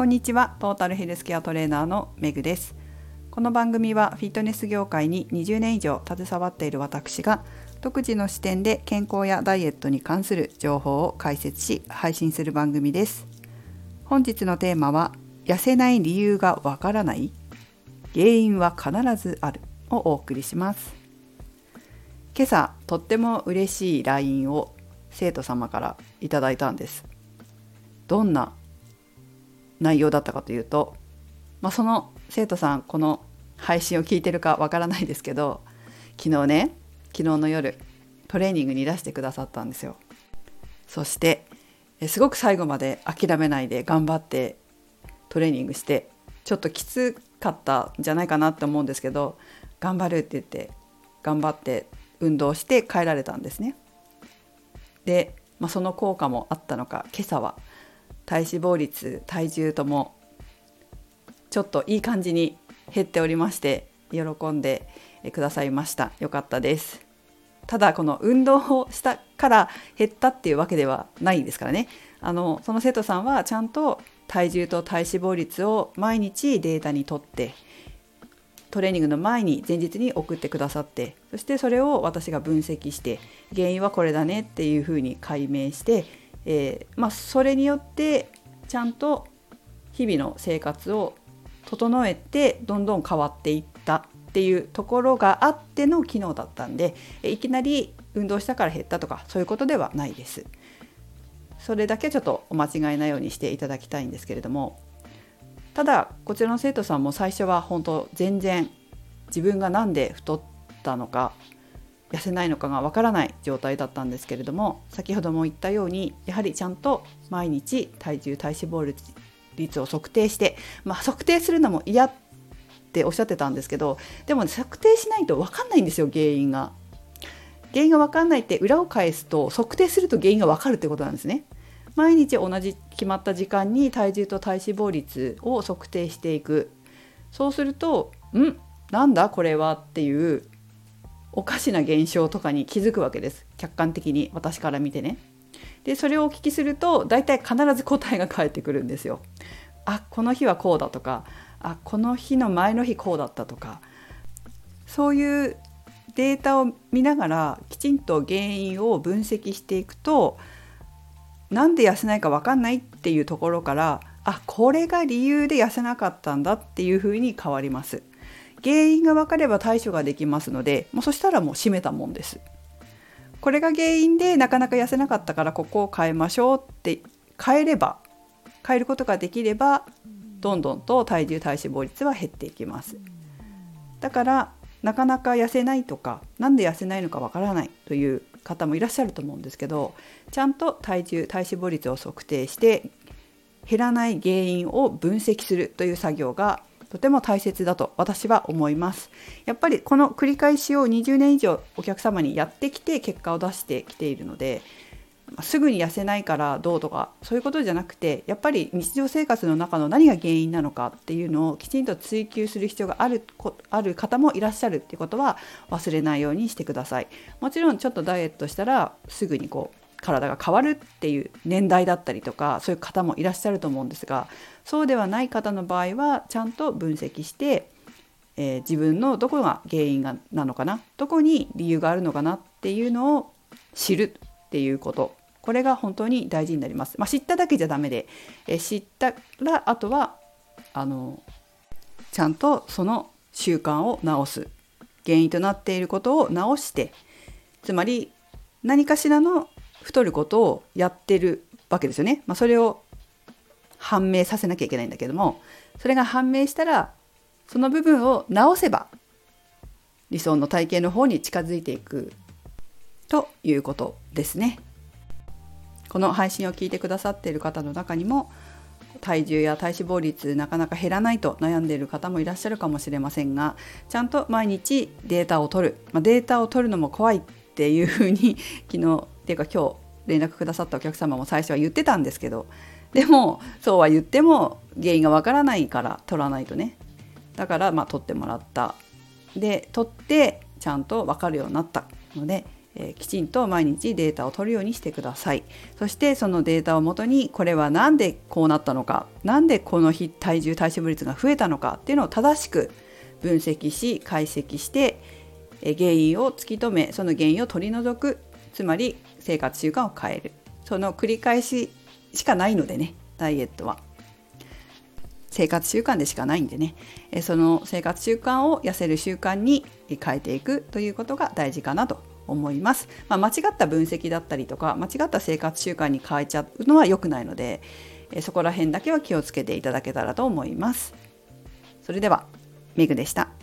こんにちは。トータルヘルスケアトレーナーのめぐです。この番組はフィットネス業界に20年以上携わっている私が独自の視点で健康やダイエットに関する情報を解説し配信する番組です。本日のテーマは痩せない理由がわからない原因は必ずあるをお送りします。今朝とっても嬉しい LINE を生徒様からいただいたんです。どんな内容だったかというと、まあ、その生徒さんこの配信を聞いてるかわからないですけど昨日ね昨日の夜トレーニングに出してくださったんですよ。そしてすごく最後まで諦めないで頑張ってトレーニングしてちょっときつかったんじゃないかなって思うんですけど頑張るって言って頑張って運動して帰られたんですね。で、まあ、その効果もあったのか今朝は体脂肪率体重ともちょっといい感じに減っておりまして喜んでくださいました。よかったです。ただこの運動をしたから減ったっていうわけではないんですからね。あのその生徒さんはちゃんと体重と体脂肪率を毎日データにとってトレーニングの前に前日に送ってくださってそしてそれを私が分析して原因はこれだねっていうふうに解明して、えー、まあ、それによってちゃんと日々の生活を整えてどんどん変わっていったっていうところがあっての機能だったんでいきなり運動したから減ったとかそういうことではないです。それだけちょっとお間違いないようにしていただきたいんですけれどもただこちらの生徒さんも最初は本当全然自分が何で太ったのか痩せないのかがわからない状態だったんですけれども先ほども言ったようにやはりちゃんと毎日体重体脂肪率を測定して、まあ、測定するのも嫌っておっしゃってたんですけどでも、ね、測定しないと分かんないんですよ原因が。原因が分かんないって裏を返すと測定すると原因が分かるってことなんですね。毎日同じ決まった時間に体重と体脂肪率を測定していくそうすると「んなんだこれは」っていうおかしな現象とかに気づくわけです客観的に私から見てね。でそれをお聞きすると大体必ず答えが返ってくるんですよ。あこの日はこうだとかあこの日の前の日こうだったとかそういうデータを見ながらきちんと原因を分析していくとなんで痩せないか分かんないっていうところからあこれが理由で痩せなかったんだっていうふうに変わります。原因が分かれば対処ができますのでもうそしたらもう閉めたもんです。これが原因でなかなか痩せなかったからここを変えましょうって変えれば変えることができればどんどんと体重体脂肪率は減っていきますだからなかなか痩せないとか何で痩せないのかわからないという方もいらっしゃると思うんですけどちゃんと体重体脂肪率を測定して減らない原因を分析するという作業がとても大切だと私は思いますやっぱりこの繰り返しを20年以上お客様にやってきて結果を出してきているのですぐに痩せないからどうとかそういうことじゃなくてやっぱり日常生活の中の何が原因なのかっていうのをきちんと追求する必要があるある方もいらっしゃるっていうことは忘れないようにしてください。もちろんちょっとダイエットしたらすぐにこう体が変わるっていう年代だったりとかそういう方もいらっしゃると思うんですがそうではない方の場合はちゃんと分析して、えー、自分のどこが原因がなのかなどこに理由があるのかなっていうのを知るっていうことこれが本当に大事になります。まあ、知っただけじゃダメで、え知ったらあとはあのちゃんとその習慣を直す原因となっていることを直してつまり何かしらの太ることをやってるわけですよね。まあ、それを判明させなきゃいけないんだけどもそれが判明したらその部分を直せば理想の体型の方に近づいていくということですね。この配信を聞いてくださっている方の中にも体重や体脂肪率なかなか減らないと悩んでいる方もいらっしゃるかもしれませんがちゃんと毎日データを取る、まあ、データを取るのも怖いっていうふうに昨日ていうか今日連絡くださったお客様も最初は言ってたんですけどでもそうは言っても原因がわからないから取らないとね。だからまあ取ってもらった。で取ってちゃんと分かるようになったのでえー、きちんと毎日データを取るようにしてください。そしてそのデータをもとにこれは何でこうなったのか何でこの日体重体脂肪率が増えたのかっていうのを正しく分析し解析して、え、原因を突き止めその原因を取り除くつまり生活習慣を変える。その繰り返ししかないのでねダイエットは。生活習慣でしかないんでねその生活習慣を痩せる習慣に変えていくということが大事かなと思います、まあ、間違った分析だったりとか間違った生活習慣に変えちゃうのは良くないのでそこら辺だけは気をつけていただけたらと思います。それではメグでした。